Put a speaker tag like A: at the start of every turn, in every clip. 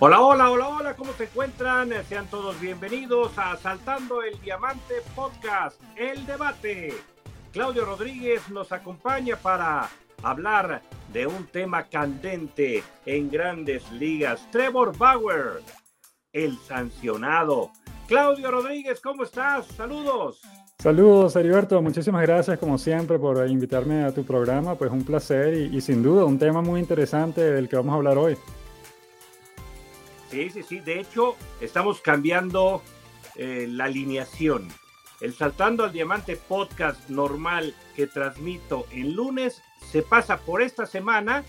A: Hola, hola, hola, hola, ¿cómo se encuentran? Sean todos bienvenidos a Saltando el Diamante Podcast, El Debate. Claudio Rodríguez nos acompaña para hablar de un tema candente en grandes ligas. Trevor Bauer, el sancionado. Claudio Rodríguez, ¿cómo estás? Saludos.
B: Saludos, Heriberto. Muchísimas gracias, como siempre, por invitarme a tu programa. Pues un placer y, y sin duda un tema muy interesante del que vamos a hablar hoy.
A: Sí, sí, sí. De hecho, estamos cambiando eh, la alineación. El Saltando al Diamante podcast normal que transmito en lunes se pasa por esta semana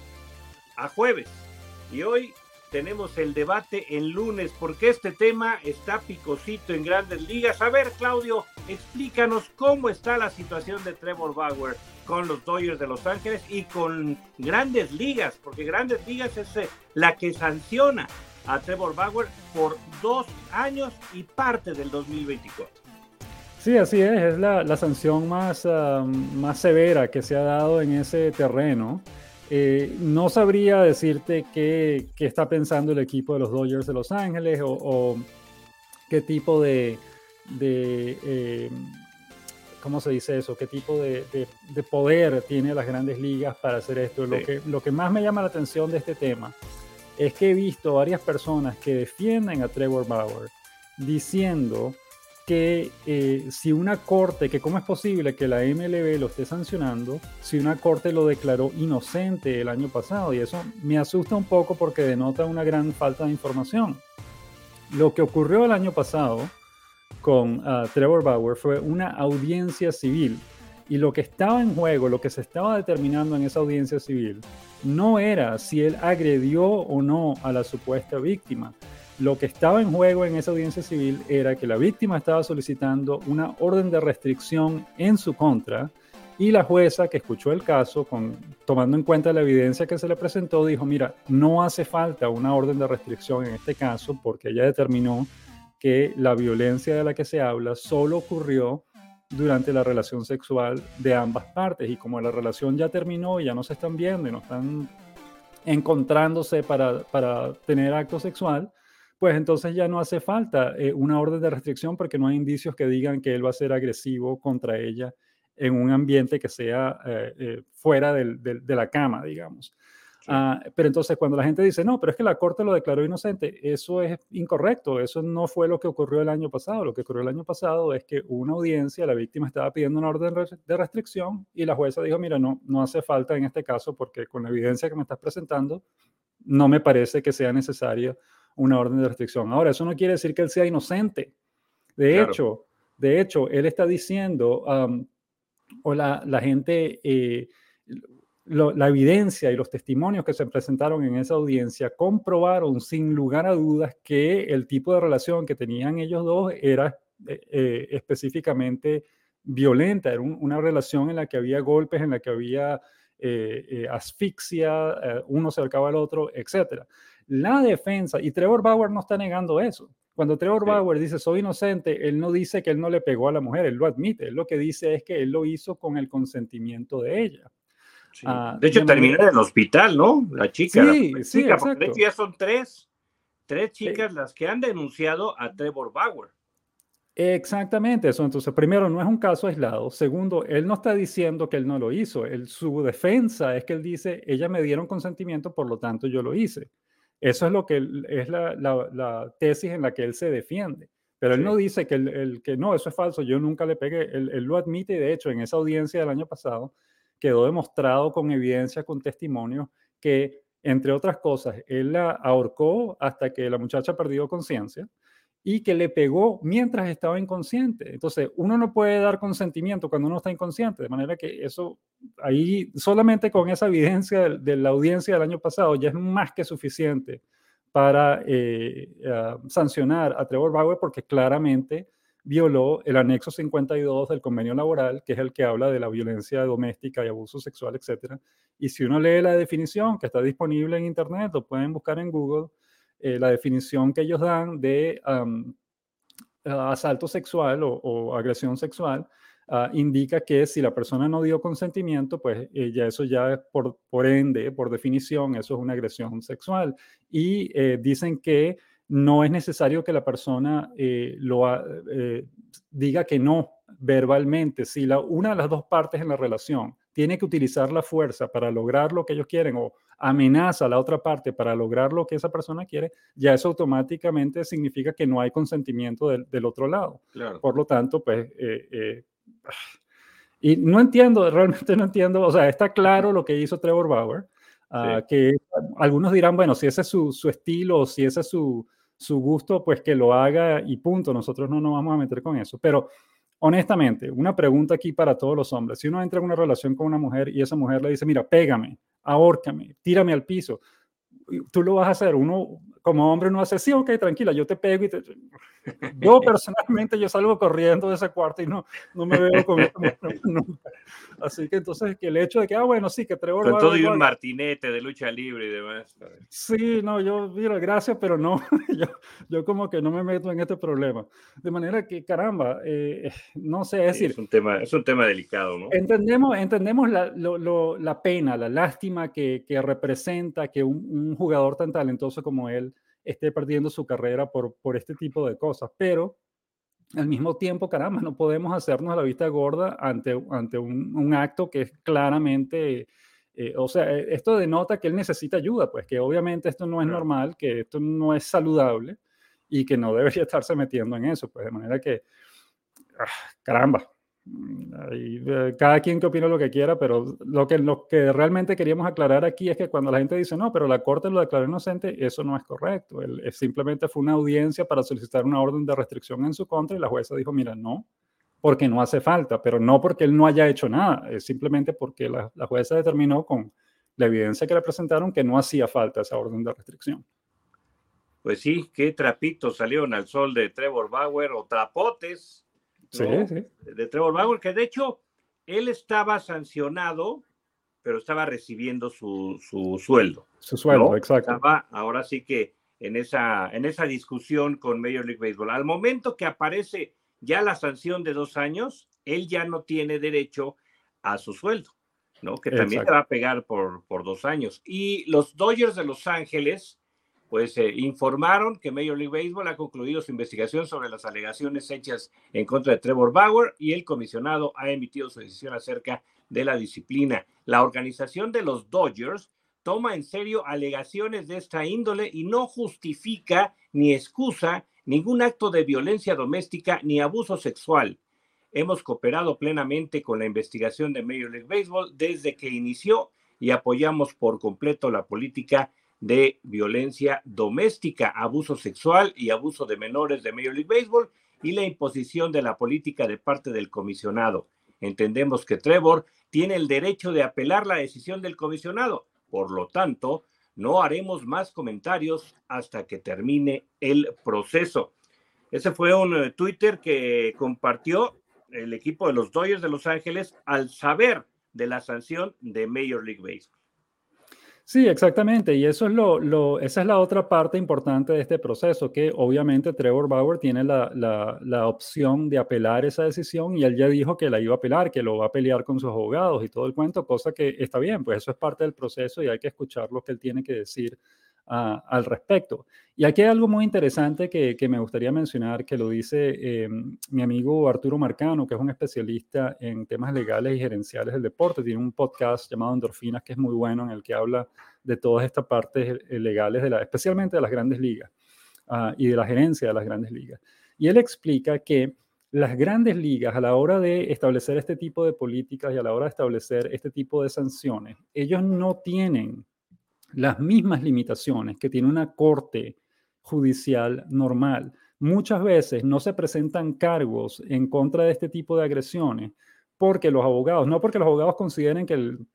A: a jueves. Y hoy tenemos el debate en lunes porque este tema está picosito en grandes ligas. A ver, Claudio, explícanos cómo está la situación de Trevor Bauer con los Dodgers de Los Ángeles y con grandes ligas, porque grandes ligas es eh, la que sanciona a Trevor Bauer por dos años y parte del 2024.
B: Sí, así es, es la, la sanción más, uh, más severa que se ha dado en ese terreno. Eh, no sabría decirte qué, qué, está pensando el equipo de los Dodgers de Los Ángeles o, o qué tipo de, de eh, ¿cómo se dice eso? ¿Qué tipo de, de, de, poder tiene las grandes ligas para hacer esto? Sí. Lo, que, lo que más me llama la atención de este tema es que he visto varias personas que defienden a Trevor Bauer diciendo que eh, si una corte, que cómo es posible que la MLB lo esté sancionando, si una corte lo declaró inocente el año pasado, y eso me asusta un poco porque denota una gran falta de información. Lo que ocurrió el año pasado con uh, Trevor Bauer fue una audiencia civil y lo que estaba en juego, lo que se estaba determinando en esa audiencia civil, no era si él agredió o no a la supuesta víctima. Lo que estaba en juego en esa audiencia civil era que la víctima estaba solicitando una orden de restricción en su contra y la jueza que escuchó el caso, con, tomando en cuenta la evidencia que se le presentó, dijo, mira, no hace falta una orden de restricción en este caso porque ella determinó que la violencia de la que se habla solo ocurrió durante la relación sexual de ambas partes. Y como la relación ya terminó y ya no se están viendo y no están encontrándose para, para tener acto sexual, pues entonces ya no hace falta eh, una orden de restricción porque no hay indicios que digan que él va a ser agresivo contra ella en un ambiente que sea eh, eh, fuera del, del, de la cama, digamos. Uh, pero entonces cuando la gente dice, no, pero es que la Corte lo declaró inocente, eso es incorrecto, eso no fue lo que ocurrió el año pasado. Lo que ocurrió el año pasado es que una audiencia, la víctima estaba pidiendo una orden de restricción y la jueza dijo, mira, no, no hace falta en este caso porque con la evidencia que me estás presentando, no me parece que sea necesaria una orden de restricción. Ahora, eso no quiere decir que él sea inocente. De claro. hecho, de hecho, él está diciendo, um, o la, la gente... Eh, lo, la evidencia y los testimonios que se presentaron en esa audiencia comprobaron sin lugar a dudas que el tipo de relación que tenían ellos dos era eh, eh, específicamente violenta, era un, una relación en la que había golpes, en la que había eh, asfixia, uno se acercaba al otro, etc. La defensa, y Trevor Bauer no está negando eso. Cuando Trevor. Bauer dice soy inocente, él no dice que él no le pegó a la mujer, él lo admite, él lo que dice es que él lo hizo con el consentimiento de ella.
A: Sí. Uh, de hecho, de terminó manera... en el hospital, ¿no? La chica.
B: Sí,
A: la
B: sí,
A: chica. De hecho, ya son tres, tres chicas las que han denunciado a Trevor Bauer.
B: Exactamente eso. Entonces, primero, no es un caso aislado. Segundo, él no está diciendo que él no lo hizo. Él, su defensa es que él dice, ella me dieron consentimiento, por lo tanto yo lo hice. Eso es lo que él, es la, la, la, tesis en la que él se defiende. Pero él sí. no dice que, el, el, que no, eso es falso, yo nunca le pegué. Él, él, lo admite de hecho en esa audiencia del año pasado quedó demostrado con evidencia, con testimonio, que entre otras cosas, él la ahorcó hasta que la muchacha perdió conciencia y que le pegó mientras estaba inconsciente. Entonces, uno no puede dar consentimiento cuando uno está inconsciente, de manera que eso, ahí solamente con esa evidencia de, de la audiencia del año pasado ya es más que suficiente para eh, uh, sancionar a Trevor Bauer porque claramente violó el anexo 52 del convenio laboral, que es el que habla de la violencia doméstica y abuso sexual, etc. Y si uno lee la definición que está disponible en Internet, lo pueden buscar en Google, eh, la definición que ellos dan de um, asalto sexual o, agresión sexual, ah, indica que si la persona no dio consentimiento, pues eh, ya eso ya por, por ende, por definición, eso es una agresión sexual. Y eh, dicen que no es necesario que la persona eh, lo diga que no verbalmente. Si la, una de las dos partes en la relación tiene que utilizar la fuerza para lograr lo que ellos quieren o amenaza a la otra parte para lograr lo que esa persona quiere, ya eso automáticamente significa que no hay consentimiento del, otro lado. Por lo tanto, pues... Eh, eh, y no entiendo, realmente no entiendo, o sea, está claro lo que hizo Trevor Bauer, ah, que algunos dirán, bueno, si ese es su, su estilo, si ese es su, su gusto, pues que lo haga y punto, nosotros no nos vamos a meter con eso. Pero honestamente, una pregunta aquí para todos los hombres. Si uno entra en una relación con una mujer y esa mujer le dice, mira, pégame, ahórcame, tírame al piso, tú lo vas a hacer. Uno como hombre no hace, sí, ok, tranquila, yo te pego y te... Yo personalmente, yo salgo corriendo de ese cuarto y no, no me veo con nunca. Así que entonces, que el hecho de que, ah, bueno, sí, que Trevor...
A: Con todo y un martinete de lucha libre y demás.
B: Sí, no, yo, mira, gracias, pero no, yo, yo como que no me meto en este problema. De manera que, caramba, eh, no sé, es decir...
A: Es un tema, es un tema delicado, ¿no?
B: Entendemos, entendemos la, lo, la pena, la lástima que, que representa que un, un jugador tan talentoso como él esté perdiendo su carrera por, por este tipo de cosas. Pero al mismo tiempo, caramba, no podemos hacernos la vista gorda ante, ante un, acto que es claramente, eh, o sea, e, esto denota que él necesita ayuda, pues que obviamente esto no es normal, que esto no es saludable y que no debería estarse metiendo en eso, pues de manera que, ah, caramba, cada quien que opina lo que quiera, pero lo que, lo que realmente queríamos aclarar aquí es que cuando la gente dice, no, pero la Corte lo declaró inocente, eso no es correcto. Él, simplemente fue una audiencia para solicitar una orden de restricción en su contra y la jueza dijo, mira, no, porque no hace falta, pero no porque él no haya hecho nada, es simplemente porque la, la jueza determinó con la evidencia que le presentaron que no hacía falta esa orden de restricción.
A: Pues sí, qué trapitos salieron al sol de Trevor Bauer o trapotes de Trevor Bauer, que de hecho él estaba sancionado, pero estaba recibiendo su, sueldo.
B: Su sueldo, exacto.
A: Estaba ahora sí que en esa, en esa discusión con Major League Baseball. Al momento que aparece ya la sanción de dos años, él ya no tiene derecho a su sueldo, ¿no? Que también te va a pegar por, por dos años. Y los Dodgers de Los Ángeles pues eh, informaron que Major League Baseball ha concluido su investigación sobre las alegaciones hechas en contra de Trevor Bauer y el comisionado ha emitido su decisión acerca de la disciplina. La organización de los Dodgers toma en serio alegaciones de esta índole y no justifica ni excusa ningún acto de violencia doméstica ni abuso sexual. Hemos cooperado plenamente con la investigación de Major League Baseball desde que inició y apoyamos por completo la política de violencia doméstica, abuso sexual y abuso de menores de Major League Baseball y la imposición de la política de parte del comisionado. Entendemos que Trevor tiene el derecho de apelar la decisión del comisionado. Por lo tanto, no haremos más comentarios hasta que termine el proceso. Ese fue un eh, Twitter que compartió el equipo de los Dodgers de Los Ángeles al saber de la sanción de Major League Baseball.
B: Sí, exactamente. Y eso es lo, esa es la otra parte importante de este proceso, que obviamente Trevor Bauer tiene la, la, la, opción de apelar esa decisión y él ya dijo que la iba a apelar, que lo va a pelear con sus abogados y todo el cuento, cosa que está bien, pues eso es parte del proceso y hay que escuchar lo que él tiene que decir al respecto. Y aquí hay algo muy interesante que, que me gustaría mencionar, que lo dice em, mi amigo Arturo Marcano, que es un especialista en temas legales y gerenciales del deporte. Tiene un podcast llamado Endorfinas, que es muy bueno, en el que habla de todas estas partes eh, legales, de la, especialmente de las grandes ligas ah, y de la gerencia de las grandes ligas. Y él explica que las grandes ligas, a la hora de establecer este tipo de políticas y a la hora de establecer este tipo de sanciones, ellos no tienen las mismas limitaciones que tiene una corte judicial normal. Muchas veces no se presentan cargos en contra de este tipo de agresiones porque los abogados, no porque los abogados consideren que el,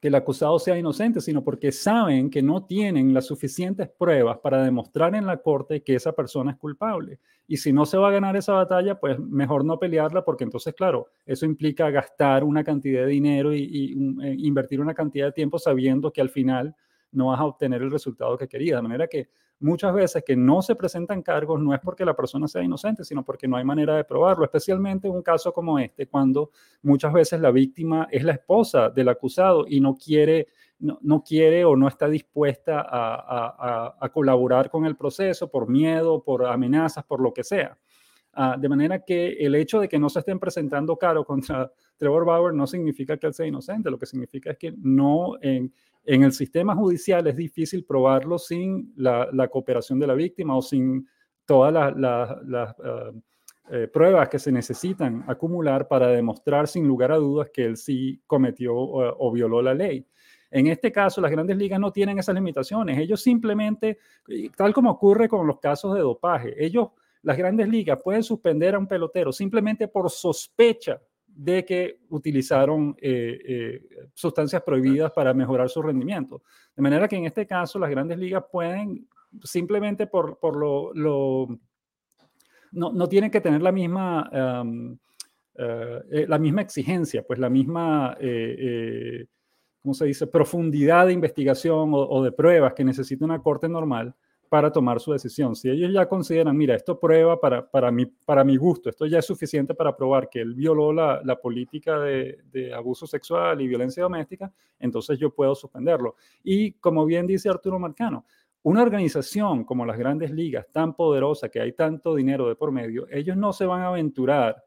B: que el acusado sea inocente, sino porque saben que no tienen las suficientes pruebas para demostrar en la corte que esa persona es culpable. Y si no se va a ganar esa batalla, pues mejor no pelearla, porque entonces, claro, eso implica gastar una cantidad de dinero y, eh, invertir una cantidad de tiempo sabiendo que al final no vas a obtener el resultado que querías. De manera que muchas veces que no se presentan cargos no es porque la persona sea inocente, sino porque no hay manera de probarlo, especialmente en un caso como este, cuando muchas veces la víctima es la esposa del acusado y no quiere, no, quiere o no está dispuesta a, a colaborar con el proceso por miedo, por amenazas, por lo que sea. Ah, de manera que el hecho de que no se estén presentando caro contra Trevor Bauer no significa que él sea inocente, lo que significa es que no en el sistema judicial es difícil probarlo sin la, cooperación de la víctima o sin todas las ah, eh, pruebas que se necesitan acumular para demostrar sin lugar a dudas que él sí cometió o violó la ley. En este caso, las grandes ligas no tienen esas limitaciones. Ellos simplemente, tal como ocurre con los casos de dopaje, ellos las grandes ligas pueden suspender a un pelotero simplemente por sospecha de que utilizaron eh, eh, sustancias prohibidas para mejorar su rendimiento. De manera que en este caso las grandes ligas pueden simplemente por, por lo, no, no, tienen que tener la misma, eh, la misma exigencia, pues la misma, ¿cómo se dice?, profundidad de investigación o, o de pruebas que necesita una corte normal para tomar su decisión. Si ellos ya consideran, mira, esto prueba para, para, mi, para mi gusto, esto ya es suficiente para probar que él violó la, la política de, de, abuso sexual y violencia doméstica, entonces yo puedo suspenderlo. Y como bien dice Arturo Marcano, una organización como las grandes ligas, tan poderosa, que hay tanto dinero de por medio, ellos no se van a aventurar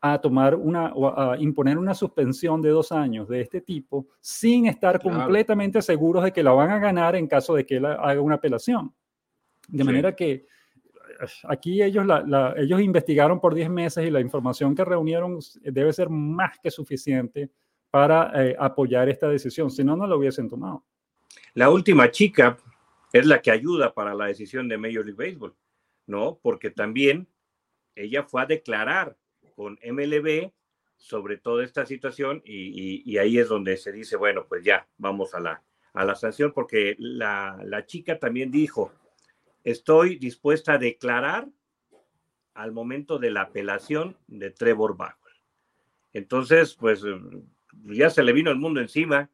B: a tomar una o a imponer una suspensión de dos años de este tipo sin estar completamente seguros de que la van a ganar en caso de que él haga una apelación. De manera que aquí ellos, ellos investigaron por 10 meses y la información que reunieron debe ser más que suficiente para eh, apoyar esta decisión, si no, no lo hubiesen tomado.
A: La última chica es la que ayuda para la decisión de Major League Baseball, ¿no? Porque también ella fue a declarar con MLB sobre toda esta situación y, ahí es donde se dice, bueno, pues ya, vamos a la, a la sanción, porque la, la chica también dijo, estoy dispuesta a declarar al momento de la apelación de Trevor Bauer. Entonces, pues eh, ya se le vino el mundo encima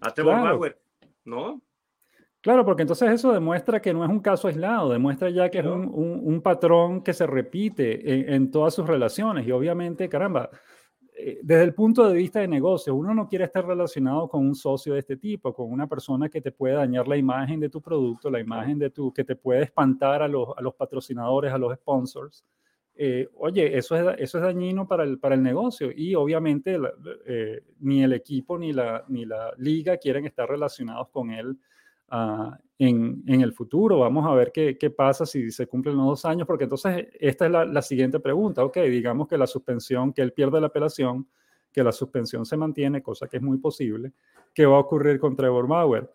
A: a Trevor Bauer, ¿no?
B: Claro, porque entonces eso demuestra que no es un caso aislado, demuestra ya que es un, patrón que se repite en, todas sus relaciones. Y obviamente, caramba, desde el punto de vista de negocio, uno no quiere estar relacionado con un socio de este tipo, con una persona que te puede dañar la imagen de tu producto, la imagen de tu, que te puede espantar a los, a los patrocinadores, a los sponsors. Eh, oye, eso es, eso es dañino para el, para el negocio y obviamente eh, ni el equipo ni la, ni la liga quieren estar relacionados con él uh, en, en, el futuro. Vamos a ver qué, qué, pasa si se cumplen los dos años, porque entonces esta es la, la, siguiente pregunta. Ok, digamos que la suspensión, que él pierde la apelación, que la suspensión se mantiene, cosa que es muy posible. ¿Qué va a ocurrir con Trevor Bauer?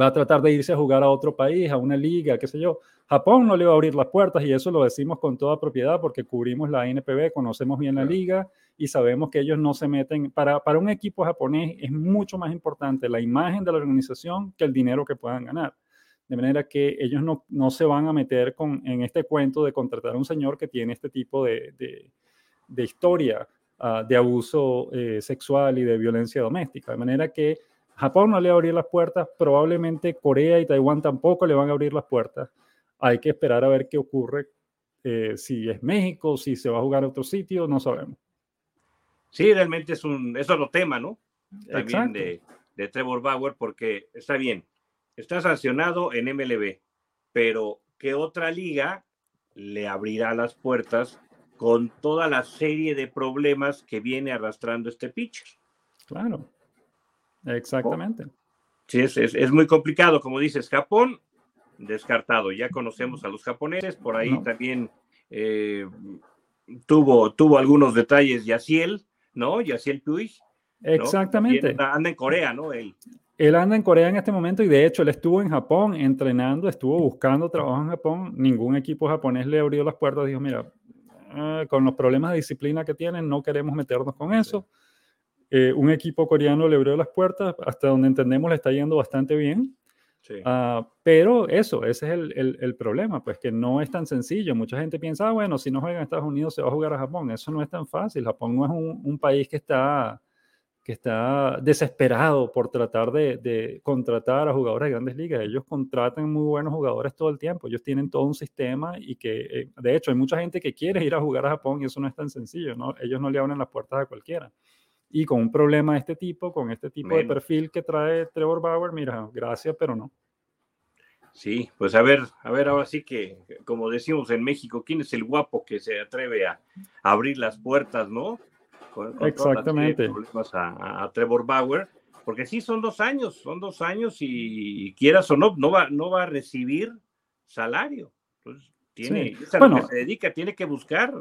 B: va a tratar de irse a jugar a otro país, a una liga, qué sé yo. Japón no le va a abrir las puertas y eso lo decimos con toda propiedad porque cubrimos la NPB, conocemos bien la liga y sabemos que ellos no se meten. Para, para un equipo japonés es mucho más importante la imagen de la organización que el dinero que puedan ganar. De manera que ellos no, no se van a meter con, en este cuento de contratar a un señor que tiene este tipo de, de, historia ah, de abuso eh, sexual y de violencia doméstica. De manera que Japón no le va a abrir las puertas, probablemente Corea y Taiwán tampoco le van a abrir las puertas. Hay que esperar a ver qué ocurre, eh, si es México, si se va a jugar a otro sitio, no sabemos.
A: Sí, realmente es un, es otro tema, ¿no? También de, de, Trevor Bauer, porque está bien, está sancionado en MLB, pero ¿qué otra liga le abrirá las puertas con toda la serie de problemas que viene arrastrando este pitcher?
B: Claro. Exactamente.
A: Sí, es, es, muy complicado, como dices, Japón descartado, ya conocemos a los japoneses, por ahí también eh, tuvo, tuvo algunos detalles Yaciel, ¿no? Yaciel Puig.
B: Exactamente.
A: anda en Corea, ¿no?
B: Él. él anda en Corea en este momento y de hecho él estuvo en Japón entrenando, estuvo buscando trabajo en Japón, ningún equipo japonés le abrió las puertas, dijo, mira, eh, con los problemas de disciplina que tienen, no queremos meternos con eso. Eh, un equipo coreano le abrió las puertas, hasta donde entendemos le está yendo bastante bien. Ah, pero eso, ese es el, el, problema, pues que no es tan sencillo. Mucha gente piensa, ah, bueno, si no juega en Estados Unidos se va a jugar a Japón. Eso no es tan fácil. Japón no es un, un país que está que está desesperado por tratar de, contratar a jugadores de grandes ligas. Ellos contratan muy buenos jugadores todo el tiempo. Ellos tienen todo un sistema y que, eh, de hecho, hay mucha gente que quiere ir a jugar a Japón y eso no es tan sencillo. ¿no? Ellos no le abren las puertas a cualquiera. Y con un problema de este tipo, con este tipo de perfil que trae Trevor Bauer, mira, gracias, pero no.
A: Sí, pues a ver, a ver, ahora sí que, como decimos en México, ¿quién es el guapo que se atreve a abrir las puertas, no?
B: Exactamente.
A: a, Trevor Bauer, porque sí son dos años, son dos años y, quieras o no, no va, no va a recibir salario. Entonces, tiene, bueno, que se dedica, tiene que buscar.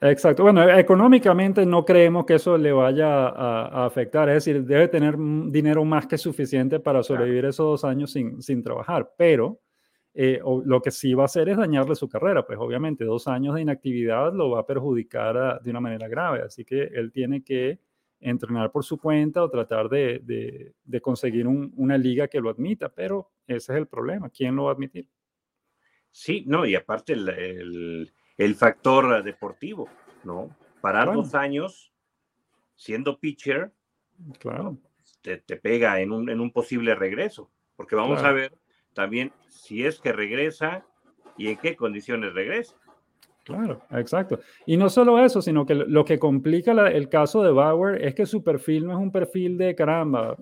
B: Exacto. Bueno, económicamente no creemos que eso le vaya a, afectar. Es decir, debe tener dinero más que suficiente para sobrevivir esos dos años sin, sin trabajar. Pero eh, lo que sí va a hacer es dañarle su carrera, pues obviamente dos años de inactividad lo va a perjudicar de una manera grave, así que él tiene que entrenar por su cuenta o tratar de, de, conseguir una liga que lo admita, pero ese es el problema, ¿quién lo va a admitir?
A: Sí, no, y aparte el, el, factor deportivo, ¿no? Parar dos años siendo pitcher,
B: claro.
A: te, te pega en un, en un posible regreso, porque vamos a ver también si es que regresa y en qué condiciones regresa.
B: Claro, exacto. Y no solo eso, sino que lo que complica el caso de Bauer es que su perfil no es un perfil de caramba,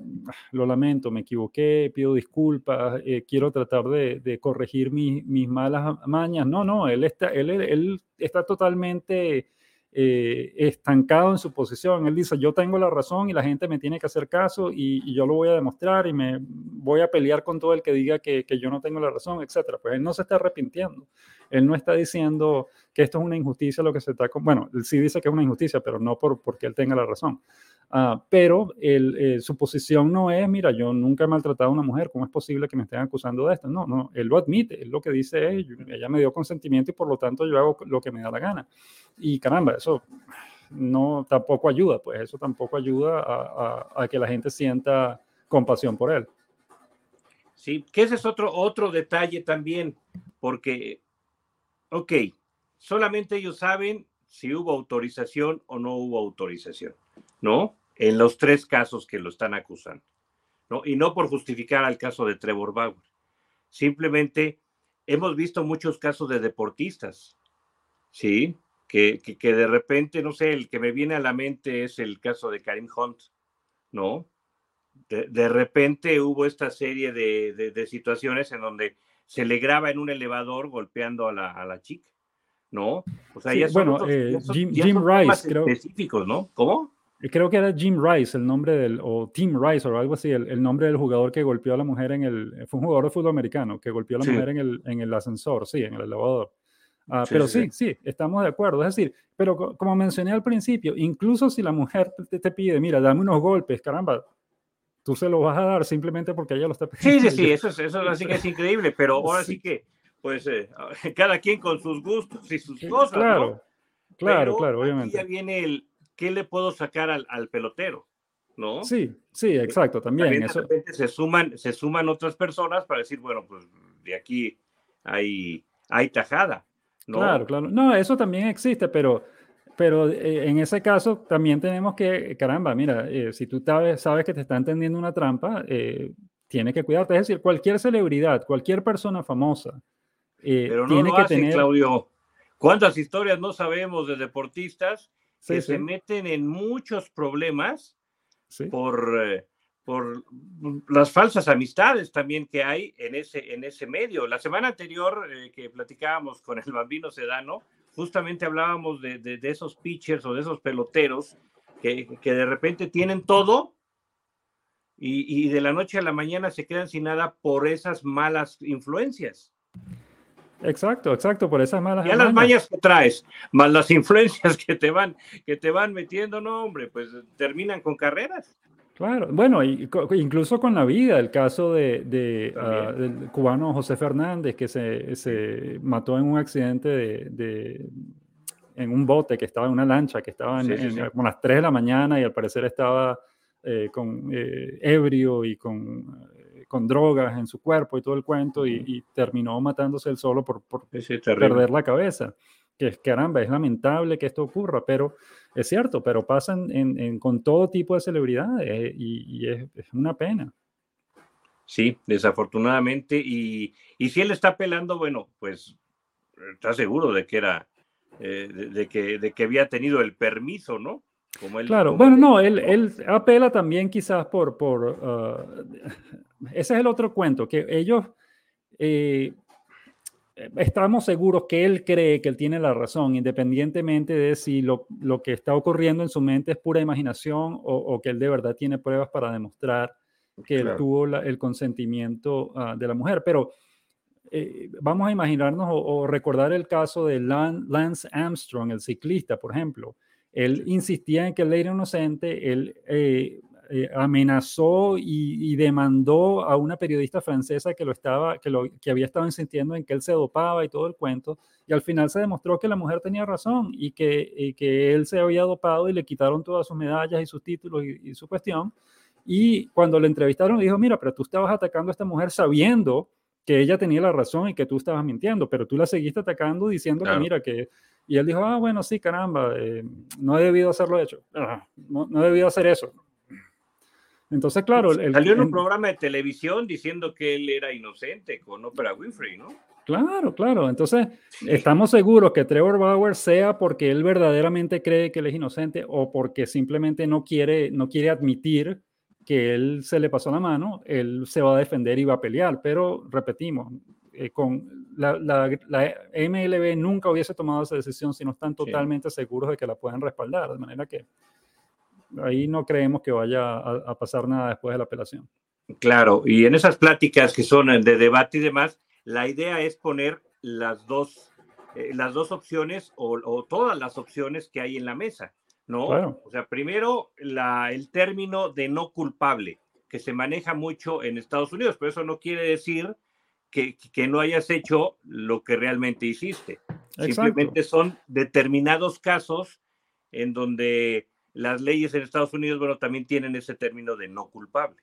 B: lo lamento, me equivoqué, pido disculpas, eh, quiero tratar de, corregir mis malas mañas. No, no, él está, él, él está totalmente eh, estancado en su posición. Él dice, yo tengo la razón y la gente me tiene que hacer caso y, yo lo voy a demostrar y me voy a pelear con todo el que diga que, yo no tengo la razón, etc. Pues él no se está arrepintiendo. Él no está diciendo que esto es una injusticia lo que se está... Bueno, él sí dice que es una injusticia, pero no por, porque él tenga la razón. Ah, pero eh, su posición no es, mira, yo nunca he maltratado a una mujer, ¿cómo es posible que me estén acusando de esto? No, no, él lo admite, él lo que dice es, ella me dio consentimiento y por lo tanto yo hago lo que me da la gana. Y caramba, eso no tampoco ayuda, pues eso tampoco ayuda a, a, que la gente sienta compasión por él.
A: Sí, que ese es otro, otro detalle también, porque, ok, solamente ellos saben si hubo autorización o no hubo autorización, ¿no? En los tres casos que lo están acusando. ¿no? Y no por justificar al caso de Trevor Bauer. Simplemente hemos visto muchos casos de deportistas, ¿sí? Que, que, de repente, no sé, el que me viene a la mente es el caso de Karim Hunt, ¿no? De, repente hubo esta serie de, de, situaciones en donde se le graba en un elevador golpeando a la, a la chica, ¿no?
B: O sea, ya son bueno, eh, Jim, Rice, creo.
A: Específicos, ¿no? ¿Cómo?
B: Creo que era Jim Rice, el nombre del, o Tim Rice o algo así, el, nombre del jugador que golpeó a la mujer en el, fue un jugador de fútbol americano, que golpeó a la mujer en el, en el ascensor, sí, en el elevador. Ah, pero sí, sí, estamos de acuerdo. Es decir, pero como mencioné al principio, incluso si la mujer te, pide, mira, dame unos golpes, caramba, tú se los vas a dar simplemente porque ella lo está
A: pidiendo. Sí, sí, sí, eso, es, eso así que es increíble, pero ahora sí, que, pues, eh, cada quien con sus gustos y sus cosas.
B: Claro, claro, claro, obviamente.
A: Ya viene el, ¿qué le puedo sacar al, pelotero? ¿No?
B: Sí, sí, exacto, también. eso...
A: se suman, se suman otras personas para decir, bueno, pues de aquí hay, hay tajada. ¿no?
B: Claro, claro. No, eso también existe, pero, pero eh, en ese caso también tenemos que, caramba, mira, eh, si tú sabes, sabes que te están tendiendo una trampa, eh, tienes que cuidarte. Es decir, cualquier celebridad, cualquier persona famosa,
A: pero no tiene que tener... Claudio. ¿Cuántas historias no sabemos de deportistas que se meten en muchos problemas por, eh, por las falsas amistades también que hay en ese, en ese medio. La semana anterior eh, que platicábamos con el bambino Sedano, justamente hablábamos de, de, esos pitchers o de esos peloteros que, que de repente tienen todo y, y, de la noche a la mañana se quedan sin nada por esas malas influencias.
B: Exacto, exacto, por esas malas.
A: Ya las mañas que traes, más las influencias que te van, que te van metiendo, no, hombre, pues terminan con carreras.
B: Claro, bueno, incluso con la vida, el caso de, ah, del cubano José Fernández, que se, se mató en un accidente de, en un bote que estaba en una lancha, que estaba en, las 3 de la mañana y al parecer estaba eh, con eh, ebrio y con con drogas en su cuerpo y todo el cuento y, terminó matándose él solo por, por perder la cabeza. Que es caramba, es lamentable que esto ocurra, pero es cierto, pero pasan en, con todo tipo de celebridades eh, y, es, una pena.
A: Sí, desafortunadamente. Y, si él está apelando, bueno, pues está seguro de que era, eh, de, que, de que había tenido el permiso, ¿no?
B: Como él, claro, bueno, no, él, él, apela también quizás por, por uh, ese es el otro cuento, que ellos, eh, estamos seguros que él cree que él tiene la razón, independientemente de si lo, lo que está ocurriendo en su mente es pura imaginación o, o, que él de verdad tiene pruebas para demostrar que él tuvo el consentimiento uh, de la mujer. Pero eh, vamos a imaginarnos o, o, recordar el caso de Lance Armstrong, el ciclista, por ejemplo. Él insistía en que él era inocente, él eh, eh, amenazó y, demandó a una periodista francesa que, lo estaba, que, lo, que había estado insistiendo en que él se dopaba y todo el cuento, y al final se demostró que la mujer tenía razón y que, que él se había dopado y le quitaron todas sus medallas y sus títulos y, su cuestión. Y cuando le entrevistaron, dijo, mira, pero tú estabas atacando a esta mujer sabiendo que ella tenía la razón y que tú estabas mintiendo, pero tú la seguiste atacando diciendo que, mira, que y él dijo, ah, bueno, sí, caramba, eh, no he debido hacerlo hecho. Ah, no, no, he debido hacer eso. Entonces, claro.
A: El, Salió en un programa de televisión diciendo que él era inocente con Oprah Winfrey, ¿no?
B: Claro, claro. Entonces, estamos seguros que Trevor Bauer sea porque él verdaderamente cree que él es inocente o porque simplemente no quiere, no quiere admitir que él se le pasó la mano, él se va a defender y va a pelear. Pero, repetimos, eh, con la, la, MLB nunca hubiese tomado esa decisión si no están totalmente seguros de que la puedan respaldar, de manera que ahí no creemos que vaya a, pasar nada después de la apelación.
A: Claro, y en esas pláticas que son de debate y demás, la idea es poner las dos, eh, las dos opciones o, todas las opciones que hay en la mesa, ¿no? O sea, primero la, el término de no culpable, que se maneja mucho en Estados Unidos, pero eso no quiere decir que, no hayas hecho lo que realmente hiciste. Simplemente son determinados casos en donde las leyes en Estados Unidos, bueno, también tienen ese término de no culpable.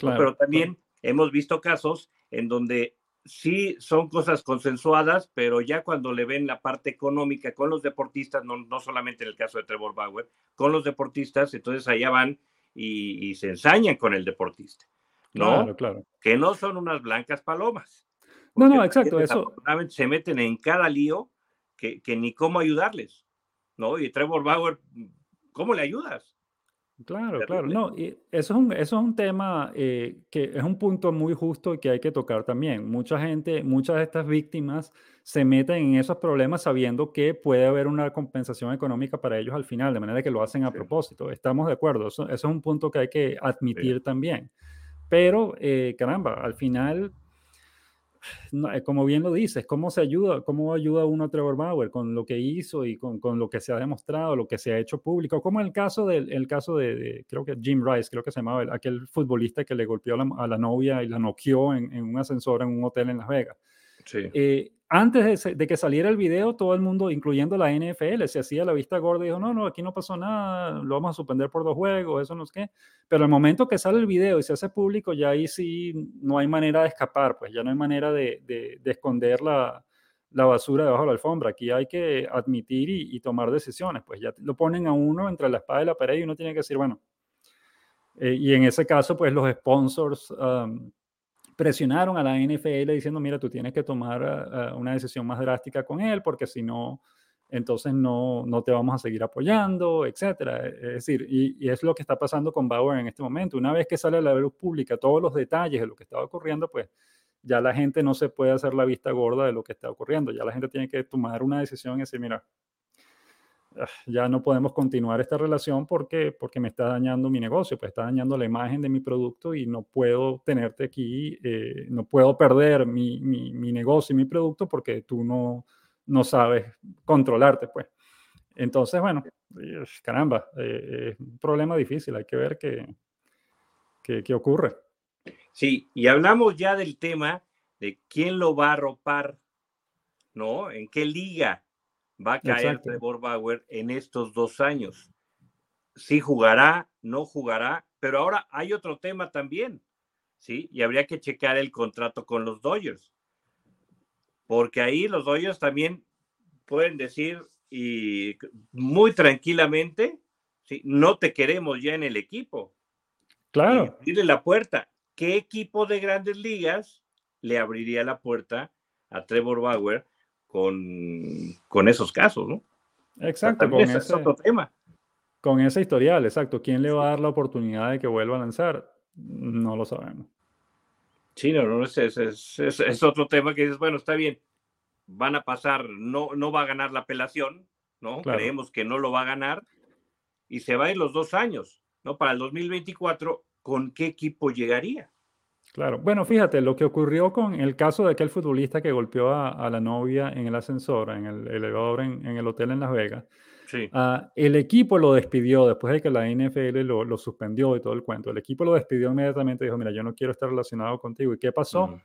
A: Pero también hemos visto casos en donde sí son cosas consensuadas, pero ya cuando le ven la parte económica con los deportistas, no, no solamente en el caso de Trevor Bauer, con los deportistas, entonces allá van y, se ensañan con el deportista. ¿no? Claro, claro. Que no son unas blancas palomas.
B: No, no, exacto, eso.
A: Se meten en cada lío que, que, ni cómo ayudarles, ¿no? Y Trevor Bauer, ¿cómo le ayudas?
B: Claro, claro, no, y eso es un, eso es un tema eh, que es un punto muy justo y que hay que tocar también. Mucha gente, muchas de estas víctimas se meten en esos problemas sabiendo que puede haber una compensación económica para ellos al final, de manera que lo hacen a propósito. Estamos de acuerdo, eso, es un punto que hay que admitir también. Pero, eh, caramba, al final eh, como bien lo dices, ¿cómo se ayuda? ¿Cómo ayuda uno a Trevor Bauer con lo que hizo y con, con, lo que se ha demostrado, lo que se ha hecho público? Como el caso, del, el caso de, creo que Jim Rice, creo que se llamaba, aquel futbolista que le golpeó a la, novia y la noqueó en, en, un ascensor en un hotel en Las Vegas. Sí. Eh, antes de, que saliera el video, todo el mundo, incluyendo la NFL, se hacía la vista gorda y dijo, no, no, aquí no pasó nada, lo vamos a suspender por dos juegos, eso no es qué. Pero al momento que sale el video y se hace público, ya ahí sí no hay manera de escapar, pues ya no hay manera de, de, esconder la, la, basura debajo de la alfombra. Aquí hay que admitir y, tomar decisiones, pues ya lo ponen a uno entre la espada y la pared y uno tiene que decir, bueno, eh, y en ese caso, pues los sponsors presionaron a la NFL diciendo, mira, tú tienes que tomar eh, una decisión más drástica con él, porque si no, entonces no, no te vamos a seguir apoyando, etcétera. Es decir, y, es lo que está pasando con Bauer en este momento. Una vez que sale a la luz pública todos los detalles de lo que estaba ocurriendo, pues ya la gente no se puede hacer la vista gorda de lo que está ocurriendo. Ya la gente tiene que tomar una decisión y decir, mira, ya no podemos continuar esta relación porque, porque me está dañando mi negocio, pues está dañando la imagen de mi producto y no puedo tenerte aquí, eh, no puedo perder mi, mi, mi, negocio y mi producto porque tú no, no sabes controlarte, pues. Entonces, bueno, caramba, eh, es un problema difícil, hay que ver qué, qué, qué ocurre.
A: Sí, y hablamos ya del tema de quién lo va a ropar, ¿no? ¿En qué liga? Va a caer Trevor Bauer en estos dos años. Sí jugará, no jugará, pero ahora hay otro tema también, ¿sí? Y habría que checar el contrato con los Dodgers, porque ahí los Dodgers también pueden decir, y muy tranquilamente, ¿sí? no te queremos ya en el equipo.
B: Claro.
A: dile la puerta. ¿Qué equipo de grandes ligas le abriría la puerta a Trevor Bauer con, con esos casos, ¿no?
B: Exacto, con ese, otro tema. Con ese historial, exacto. ¿Quién le va a dar la oportunidad de que vuelva a lanzar? No lo sabemos.
A: Sí, no, no, es, es, es, otro tema que dices, bueno, está bien, van a pasar, no, no va a ganar la apelación, ¿no? Creemos que no lo va a ganar y se va a ir los dos años, ¿no? Para el 2024, ¿con qué equipo llegaría?
B: Claro, bueno, fíjate, lo que ocurrió con el caso de aquel futbolista que golpeó a, la novia en el ascensor, en el elevador en, el hotel en Las Vegas. Sí. Ah, el equipo lo despidió después de que la NFL lo, suspendió y todo el cuento. El equipo lo despidió inmediatamente y dijo, mira, yo no quiero estar relacionado contigo. ¿Y qué pasó?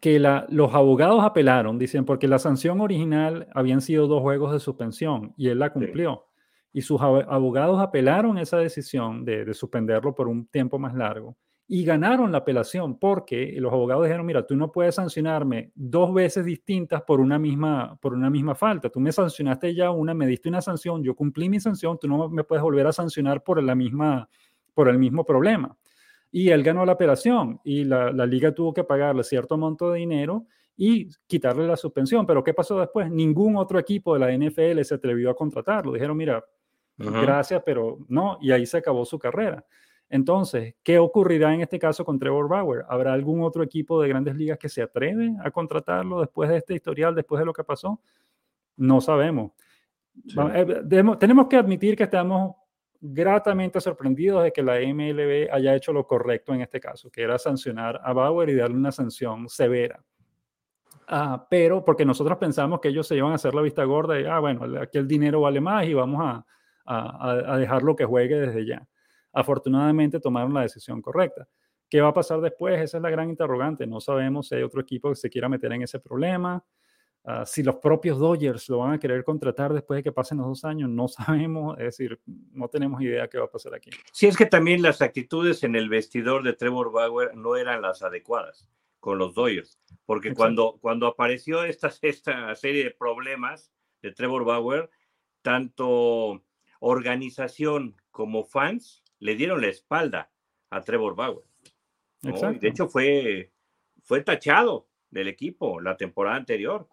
B: que los abogados apelaron, dicen, porque la sanción original habían sido dos juegos de suspensión y él la cumplió y sus abogados apelaron esa decisión de, suspenderlo por un tiempo más largo y ganaron la apelación porque los abogados dijeron, mira, tú no puedes sancionarme dos veces distintas por una misma, por una misma falta. Tú me sancionaste ya una, me diste una sanción, yo cumplí mi sanción, tú no me puedes volver a sancionar por, la misma, por el mismo problema. Y él ganó la apelación y la, la liga tuvo que pagarle cierto monto de dinero y quitarle la suspensión. Pero ¿qué pasó después? Ningún otro equipo de la NFL se atrevió a contratarlo. Dijeron, mira, gracias, pero no, y ahí se acabó su carrera. Entonces, ¿qué ocurrirá en este caso con Trevor Bauer? ¿Habrá algún otro equipo de grandes ligas que se atreve a contratarlo después de este historial, después de lo que pasó? No sabemos. Eh, tenemos que admitir que estamos gratamente sorprendidos de que la MLB haya hecho lo correcto en este caso, que era sancionar a Bauer y darle una sanción severa. Ah, pero porque nosotros pensamos que ellos se iban a hacer la vista gorda y, ah, bueno, aquí el dinero vale más y vamos a, a, dejarlo que juegue desde ya. Afortunadamente tomaron la decisión correcta. ¿Qué va a pasar después? Esa es la gran interrogante. No sabemos si hay otro equipo que se quiera meter en ese problema. Ah, si los propios Dodgers lo van a querer contratar después de que pasen los dos años, no sabemos. Es decir, no tenemos idea qué va a pasar aquí.
A: Sí, es que también las actitudes en el vestidor de Trevor Bauer no eran las adecuadas con los Dodgers. Porque cuando, cuando apareció esta, esta serie de problemas de Trevor Bauer, tanto organización como fans le dieron la espalda a Trevor Bauer. De hecho, fue, fue tachado del equipo la temporada anterior.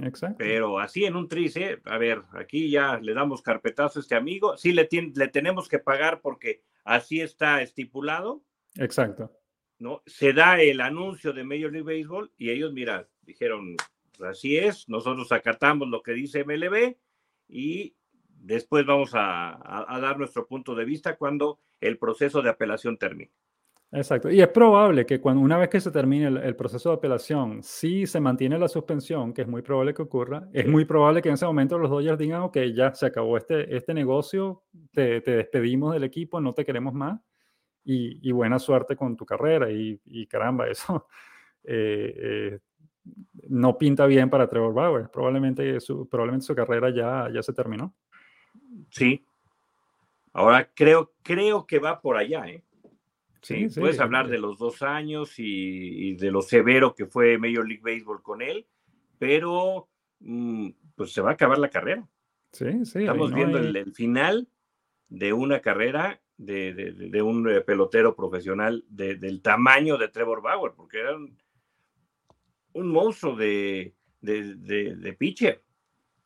A: Exacto. Pero así en un trice, a ver, aquí ya le damos carpetazo a este amigo, sí le, le tenemos que pagar porque así está estipulado.
B: Exacto.
A: ¿no? Se da el anuncio de Major League Baseball y ellos, mira, dijeron, así es, nosotros acatamos lo que dice MLB y Después vamos a, dar nuestro punto de vista cuando el proceso de apelación termine.
B: Exacto. Y es probable que cuando una vez que se termine el, proceso de apelación, si se mantiene la suspensión, que es muy probable que ocurra, es muy probable que en ese momento los Dodgers digan, ok, ya se acabó este, este negocio, te, despedimos del equipo, no te queremos más y, buena suerte con tu carrera. Y, caramba, eso eh, eh, no pinta bien para Trevor Bauer. Probablemente su, probablemente su carrera ya, ya se terminó.
A: Sí. Ahora creo, creo que va por allá, ¿eh? Sí, puedes hablar de los dos años y, de lo severo que fue Major League Baseball con él, pero mm, pues se va a acabar la carrera.
B: Sí, sí.
A: Estamos viendo el, final de una carrera de, un eh, pelotero profesional del tamaño de Trevor Bauer, porque era un, un monstruo de, de pitcher.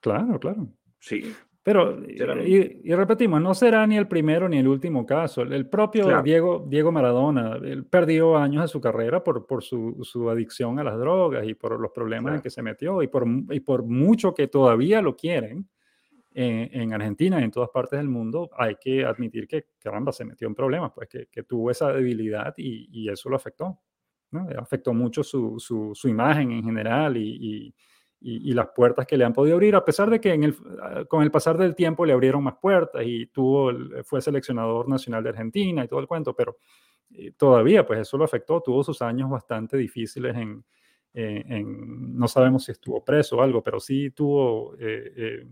B: Claro, claro.
A: Sí.
B: Pero, y, repetimos, no será ni el primero ni el último caso. El propio Diego, Diego Maradona él perdió años de su carrera por, por su, su, adicción a las drogas y por los problemas en que se metió y por, y por mucho que todavía lo quieren en, en, Argentina y en todas partes del mundo, hay que admitir que, caramba, se metió en problemas, pues que, que tuvo esa debilidad y, y eso lo afectó. ¿no? Afectó mucho su, su, su imagen en general y y, las puertas que le han podido abrir, a pesar de que en el, ah, con el pasar del tiempo le abrieron más puertas y tuvo, fue seleccionador nacional de Argentina y todo el cuento, pero eh, todavía pues eso lo afectó, tuvo sus años bastante difíciles en, en, no sabemos si estuvo preso o algo, pero sí tuvo eh,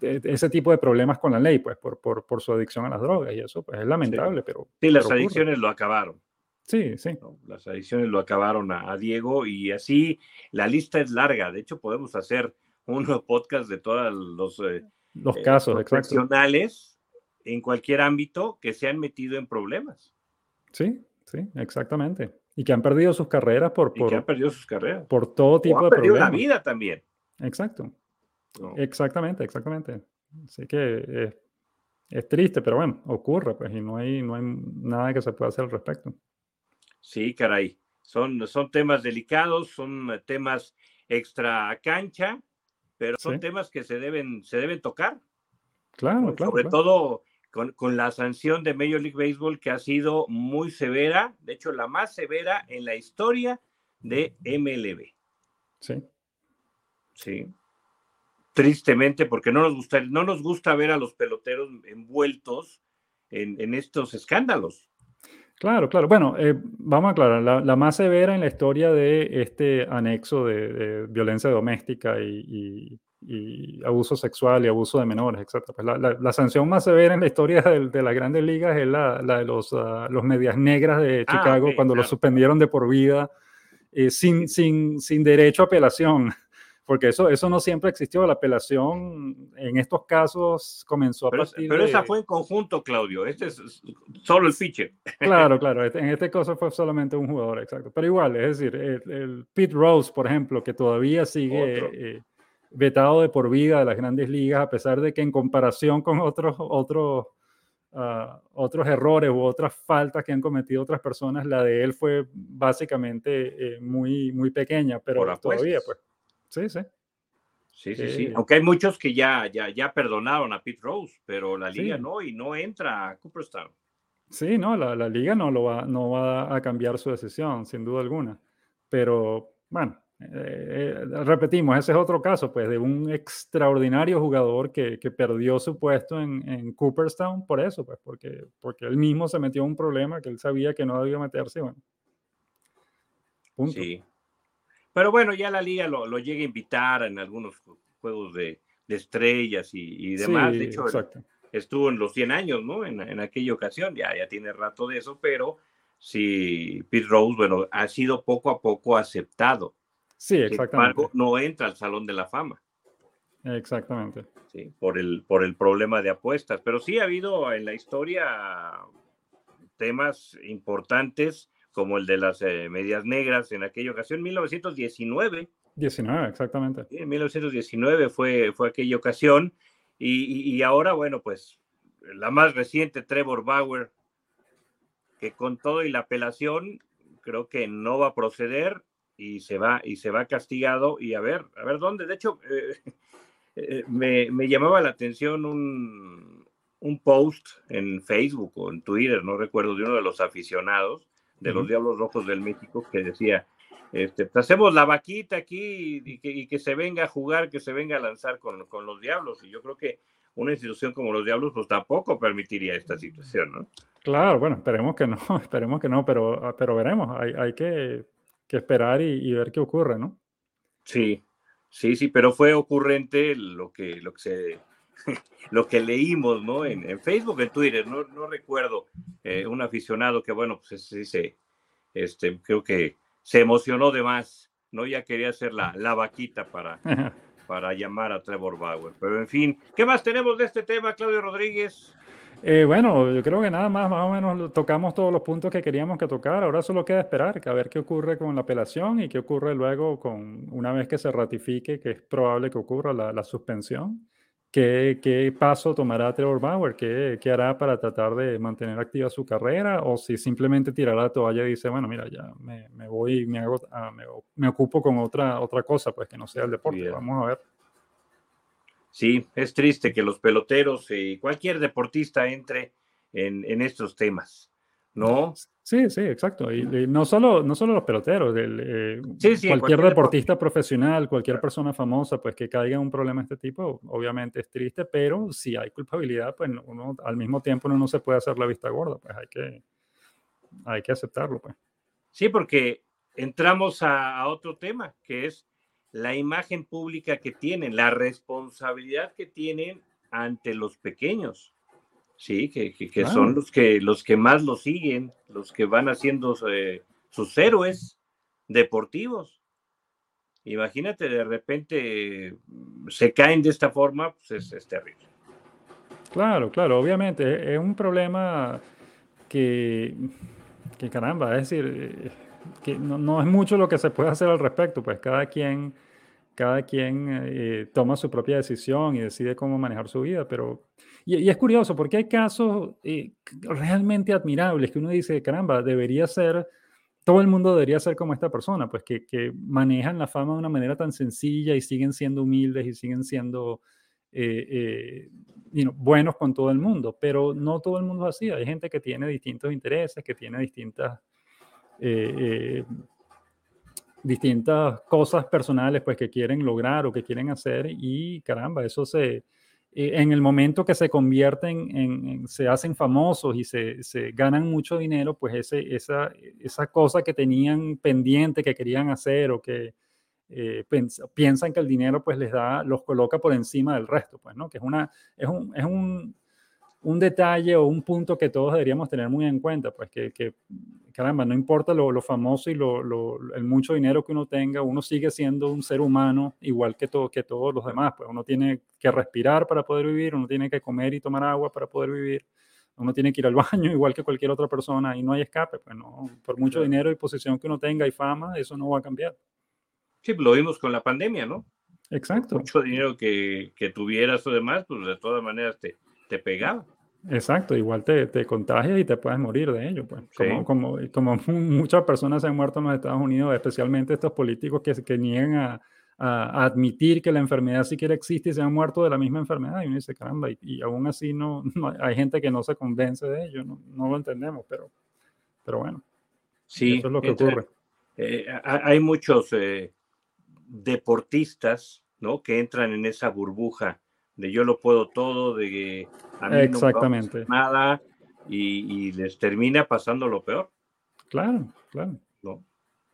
B: eh, ese tipo de problemas con la ley, pues por, por, por, su adicción a las drogas y eso pues es lamentable, pero...
A: Sí, las adicciones lo acabaron.
B: Sí, sí.
A: Las adicciones lo acabaron a, Diego y así la lista es larga. De hecho, podemos hacer un podcast de todos los,
B: eh, los eh, casos
A: profesionales en cualquier ámbito que se han metido en problemas.
B: Sí, sí, exactamente. Y que han perdido sus carreras por, por,
A: han perdido sus carreras.
B: por todo tipo de perdido
A: la vida también.
B: Exacto. Exactamente, exactamente. Así que es triste, pero bueno, ocurre, pues, y no hay, no hay nada que se pueda hacer al respecto.
A: Sí, caray. Son, son temas delicados, son temas extra cancha, pero son temas que se deben, se deben tocar.
B: Claro, claro.
A: Sobre todo con, con, la sanción de Major League Baseball que ha sido muy severa, de hecho la más severa en la historia de MLB.
B: Sí.
A: Sí tristemente, porque no nos gusta, no nos gusta ver a los peloteros envueltos en, estos escándalos.
B: Claro, claro. Bueno, eh, vamos a aclarar, la, más severa en la historia de este anexo de, violencia doméstica y, abuso sexual y abuso de menores, etc. Pues la, sanción más severa en la historia de, las grandes ligas es la, de los, ah, los medias negras de ah, Chicago cuando lo suspendieron de por vida eh, sin, sin, sin derecho a apelación porque eso, eso no siempre existió. La apelación en estos casos comenzó a
A: pero,
B: partir
A: Pero esa fue en conjunto, Claudio. Este es solo el pitcher.
B: Claro, claro. Este, en este caso fue solamente un jugador, exacto. Pero igual, es decir, el, Pete Rose, por ejemplo, que todavía sigue eh, vetado de por vida de las grandes ligas, a pesar de que en comparación con otros, otros, ah, otros errores u otras faltas que han cometido otras personas, la de él fue básicamente eh, muy, muy pequeña, pero todavía, pues. Sí, sí.
A: Sí, sí, sí. Aunque hay muchos que ya, ya, ya perdonaron a Pete Rose, pero la liga no, y no entra a Cooperstown.
B: Sí, no, la, la, liga no, lo va, no va a cambiar su decisión, sin duda alguna. Pero, bueno, eh, eh, repetimos, ese es otro caso, pues, de un extraordinario jugador que, que perdió su puesto en, en, Cooperstown por eso, pues, porque, porque él mismo se metió en un problema que él sabía que no debía meterse, bueno.
A: Punto. Sí, pero bueno, ya la liga lo, llega a invitar en algunos juegos de, estrellas y, demás. de hecho, estuvo en los 100 años, ¿no? En, aquella ocasión, ya, ya tiene rato de eso, pero sí, Pete Rose, bueno, ha sido poco a poco aceptado.
B: Sí, exactamente.
A: no entra al Salón de la Fama.
B: Exactamente.
A: Sí, por el, por el problema de apuestas. Pero sí ha habido en la historia temas importantes como el de las eh, medias negras en aquella ocasión, 1919.
B: 19, exactamente.
A: en 1919 fue, fue aquella ocasión. Y, ahora, bueno, pues la más reciente, Trevor Bauer, que con todo y la apelación, creo que no va a proceder y se va, y se va castigado. Y a ver, a ver dónde. De hecho, eh, eh, me, me, llamaba la atención un, un post en Facebook o en Twitter, no recuerdo, de uno de los aficionados de los Diablos Rojos del México que decía, este, hacemos la vaquita aquí y que, se venga a jugar, que se venga a lanzar con, con, los Diablos. Y yo creo que una institución como los Diablos pues tampoco permitiría esta situación, ¿no?
B: Claro, bueno, esperemos que no, esperemos que no, pero, ah, pero veremos, hay, hay que, que esperar y, ver qué ocurre, ¿no?
A: Sí, sí, sí, pero fue ocurrente lo que, lo que se lo que leímos, ¿no? En, Facebook, en Twitter, no, no recuerdo, eh, un aficionado que, bueno, pues sí, este, creo que se emocionó de más, ¿no? Ya quería hacer la, la vaquita para, para llamar a Trevor Bauer. Pero en fin, ¿qué más tenemos de este tema, Claudio Rodríguez?
B: Eh, bueno, yo creo que nada más, más o menos tocamos todos los puntos que queríamos que tocar. Ahora solo queda esperar, a ver qué ocurre con la apelación y qué ocurre luego con una vez que se ratifique, que es probable que ocurra la, la suspensión. ¿Qué, paso tomará Trevor Bauer? ¿Qué, ¿Qué, hará para tratar de mantener activa su carrera? ¿O si simplemente tirará la toalla y dice, bueno, mira, ya me, me voy, me, hago, ah, me, me, ocupo con otra, otra cosa, pues que no sea el deporte? Vamos a ver.
A: Sí, es triste que los peloteros y cualquier deportista entre en, en estos temas. ¿no?
B: Sí, sí, exacto. Y, no, solo, no solo los peloteros, eh, cualquier, deportista profesional, cualquier persona famosa, pues que caiga en un problema de este tipo, obviamente es triste, pero si hay culpabilidad, pues uno al mismo tiempo uno no se puede hacer la vista gorda, pues hay que, hay que aceptarlo. Pues.
A: Sí, porque entramos a, a otro tema, que es la imagen pública que tienen, la responsabilidad que tienen ante los pequeños. Sí, que, que, son los que, los que más lo siguen, los que van haciendo eh, sus héroes deportivos. Imagínate, de repente se caen de esta forma, pues es, terrible.
B: Claro, claro, obviamente es un problema que, que caramba, es decir, eh, que no, no, es mucho lo que se puede hacer al respecto, pues cada quien, cada quien eh, toma su propia decisión y decide cómo manejar su vida, pero y, es curioso porque hay casos eh, realmente admirables que uno dice, caramba, debería ser, todo el mundo debería ser como esta persona, pues que, que manejan la fama de una manera tan sencilla y siguen siendo humildes y siguen siendo eh, eh, buenos con todo el mundo, pero no todo el mundo es así. Hay gente que tiene distintos intereses, que tiene distintas distintas cosas personales pues que quieren lograr o que quieren hacer y caramba, eso se, eh, en el momento que se convierten en, se hacen famosos y se, se, ganan mucho dinero, pues ese, esa, esa cosa que tenían pendiente, que querían hacer o que eh, piensan que el dinero pues les da, los coloca por encima del resto, pues, ¿no? Que es una, es un, es un un detalle o un punto que todos deberíamos tener muy en cuenta, pues que, que caramba, no importa lo, lo famoso y lo, lo, el mucho dinero que uno tenga, uno sigue siendo un ser humano igual que, todo, que todos los demás, pues uno tiene que respirar para poder vivir, uno tiene que comer y tomar agua para poder vivir, uno tiene que ir al baño igual que cualquier otra persona y no hay escape, pues no, por mucho dinero y posición que uno tenga y fama, eso no va a cambiar.
A: Sí, lo vimos con la pandemia, ¿no?
B: Exacto.
A: Mucho dinero que, que tuvieras o demás, pues de todas maneras te, te pegaba.
B: Exacto, igual te, te contagias y te puedes morir de ello. Pues. Como, como, como, muchas personas se han muerto en los Estados Unidos, especialmente estos políticos que, que niegan a, a, admitir que la enfermedad siquiera existe y se han muerto de la misma enfermedad. Y uno dice, caramba, y, aún así no, hay gente que no se convence de ello, no, no lo entendemos, pero, pero bueno,
A: sí, eso es lo que ocurre. Eh, hay muchos eh, deportistas ¿no? que entran en esa burbuja de yo lo puedo todo, de
B: a mí Exactamente.
A: no nada y, les termina pasando lo peor.
B: Claro, claro.
A: ¿no?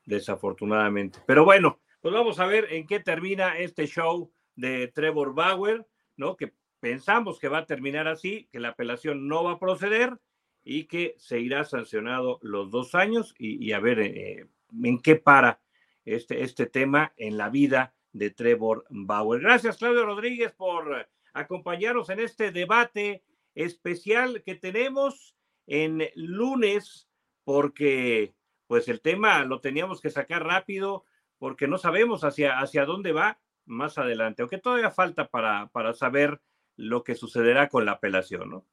A: Desafortunadamente. Pero bueno, pues vamos a ver en qué termina este show de Trevor Bauer, ¿no? Que pensamos que va a terminar así, que la apelación no va a proceder y que se irá sancionado los dos años y, a ver eh, en qué para este, este tema en la vida de Trevor Bauer. Gracias, Claudio Rodríguez, por acompañarnos en este debate especial que tenemos en lunes, porque pues el tema lo teníamos que sacar rápido, porque no sabemos hacia, hacia dónde va más adelante, aunque todavía falta para, para saber lo que sucederá con la apelación, ¿no?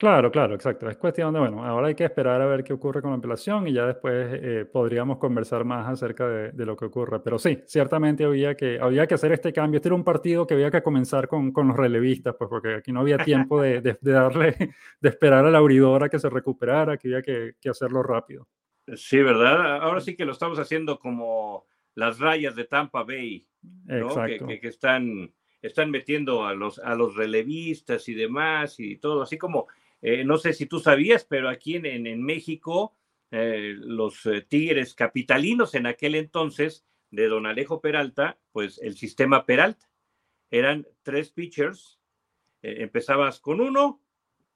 B: Claro, claro, exacto. Es cuestión de, bueno, ahora hay que esperar a ver qué ocurre con la apelación y ya después eh, podríamos conversar más acerca de, lo que ocurre. Pero sí, ciertamente había que, había que hacer este cambio. Este era un partido que había que comenzar con, con los relevistas, pues porque aquí no había tiempo de, de, darle, de esperar a la abridora que se recuperara, que había que, que, hacerlo rápido.
A: Sí, ¿verdad? Ahora sí que lo estamos haciendo como las rayas de Tampa Bay, Exacto. Que, que, están, están metiendo a los, a los relevistas y demás y todo, así como eh, no sé si tú sabías, pero aquí en, México, eh, los eh, Tigres capitalinos en aquel entonces de don Alejo Peralta, pues el sistema Peralta. Eran tres pitchers, empezabas con uno,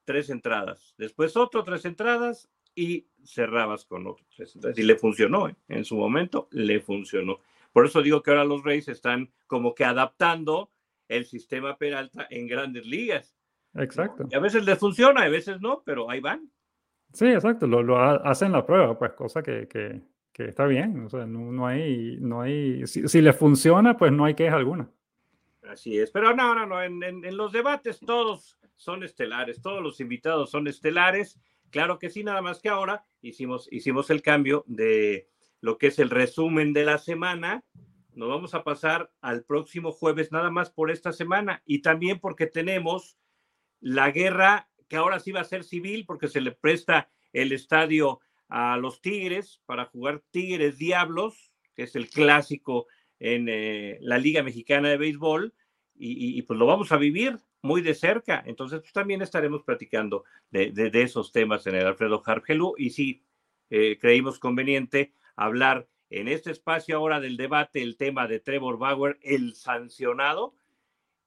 A: tres entradas, después otro, tres entradas y cerrabas con otro, tres entradas. Y le funcionó, en su momento le funcionó. Por eso digo que ahora los Reyes están como que adaptando el sistema Peralta en grandes ligas
B: Exacto.
A: Y a veces les funciona, a veces no, pero ahí van.
B: Sí, exacto, lo, lo hacen la prueba, pues cosa que, que, que está bien, o sea, no, no hay, no hay, si, si les funciona, pues no hay queja alguna.
A: Así es, pero no, no, no, en, en, en, los debates todos son estelares, todos los invitados son estelares, claro que sí, nada más que ahora hicimos, hicimos el cambio de lo que es el resumen de la semana, nos vamos a pasar al próximo jueves nada más por esta semana y también porque tenemos la guerra que ahora sí va a ser civil porque se le presta el estadio a los Tigres para jugar Tigres Diablos, que es el clásico en eh, la Liga Mexicana de Béisbol, y, pues lo vamos a vivir muy de cerca. Entonces, pues, también estaremos platicando de, esos temas en el Alfredo Hargelú, y sí, eh, creímos conveniente hablar en este espacio ahora del debate el tema de Trevor Bauer, el sancionado,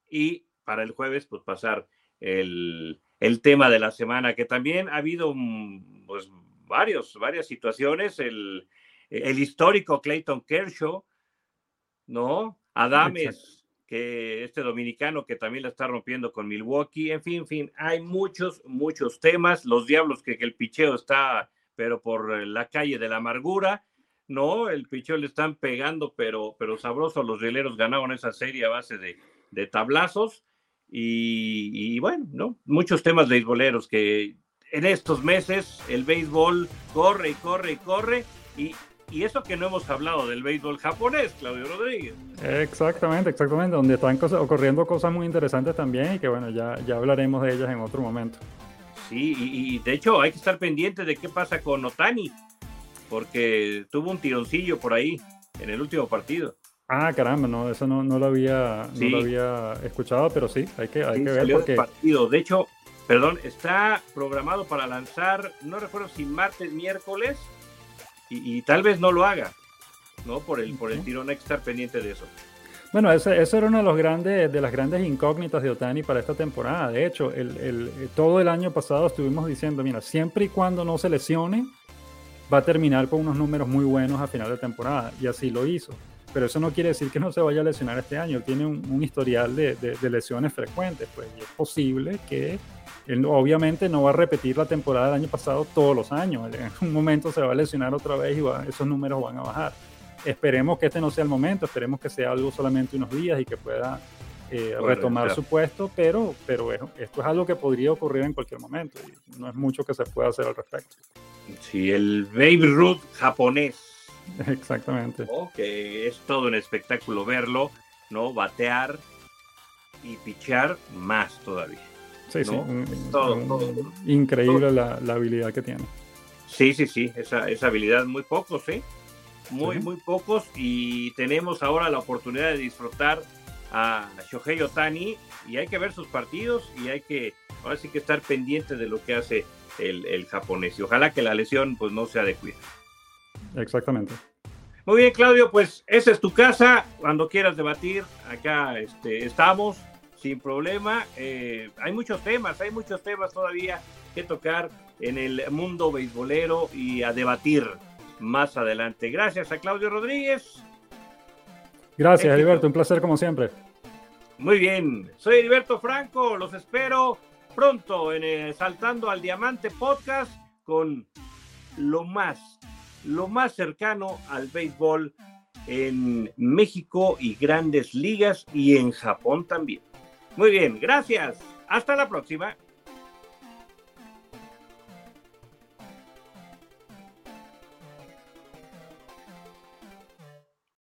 A: y para el jueves, pues pasar el, el tema de la semana, que también ha habido mm, pues, varios, varias situaciones. El, el histórico Clayton Kershaw, ¿no? Adames, que este dominicano que también la está rompiendo con Milwaukee, en fin, en fin, hay muchos, muchos temas. Los diablos que, el picheo está, pero por la calle de la amargura. No, el picheo le están pegando, pero, pero sabroso. Los rieleros ganaron esa serie a base de, de tablazos. Y, bueno, ¿no? Muchos temas beisboleros que en estos meses el béisbol corre y corre y corre. Y, y eso que no hemos hablado del béisbol japonés, Claudio Rodríguez.
B: Exactamente, exactamente, donde están ocurriendo cosas muy interesantes también y que bueno, ya, ya hablaremos de ellas en otro momento.
A: Sí, y, de hecho hay que estar pendiente de qué pasa con Otani, porque tuvo un tironcillo por ahí en el último partido.
B: Ah, caramba, no, eso no, no, lo, había, no lo había escuchado, pero sí, hay que, hay que ver porque...
A: partido. De hecho, perdón, está programado para lanzar, no recuerdo si martes, miércoles, y, tal vez no lo haga, ¿no? Por el, por el tirón, hay que estar pendiente de eso.
B: Bueno, eso, eso era una de, los grandes, de las grandes incógnitas de Otani para esta temporada. De hecho, el, el, todo el año pasado estuvimos diciendo, mira, siempre y cuando no se lesione, va a terminar con unos números muy buenos a final de temporada. Y así lo hizo. Pero eso no quiere decir que no se vaya a lesionar este año. Tiene un, un historial de, de, de, lesiones frecuentes. Pues, y es posible que él obviamente no va a repetir la temporada del año pasado todos los años. En un momento se va a lesionar otra vez y esos números van a bajar. Esperemos que este no sea el momento, esperemos que sea algo solamente unos días y que pueda eh, retomar su puesto, pero, pero esto es algo que podría ocurrir en cualquier momento y no es mucho que se pueda hacer al respecto.
A: Sí, el Baby Ruth japonés.
B: Exactamente.
A: que es todo un espectáculo verlo, ¿no? Batear y pichar más todavía.
B: Sí, sí. increíble la, habilidad que tiene.
A: Sí, sí, sí. Esa, esa habilidad, muy pocos, ¿eh? Muy, muy pocos. Y tenemos ahora la oportunidad de disfrutar a Shohei Otani y hay que ver sus partidos y hay que, ahora sí que estar pendiente de lo que hace el, japonés. Y ojalá que la lesión pues no sea de cuidado.
B: Exactamente.
A: Muy bien, Claudio, pues esa es tu casa. Cuando quieras debatir, acá este, estamos sin problema. Eh, hay muchos temas, hay muchos temas todavía que tocar en el mundo beisbolero y a debatir más adelante. Gracias a Claudio Rodríguez.
B: Gracias, Heriberto, un placer como siempre.
A: Muy bien, soy Heriberto Franco, los espero pronto en Saltando al Diamante Podcast con lo más, lo más cercano al béisbol en México y grandes ligas y en Japón también. Muy bien, gracias. Hasta la próxima.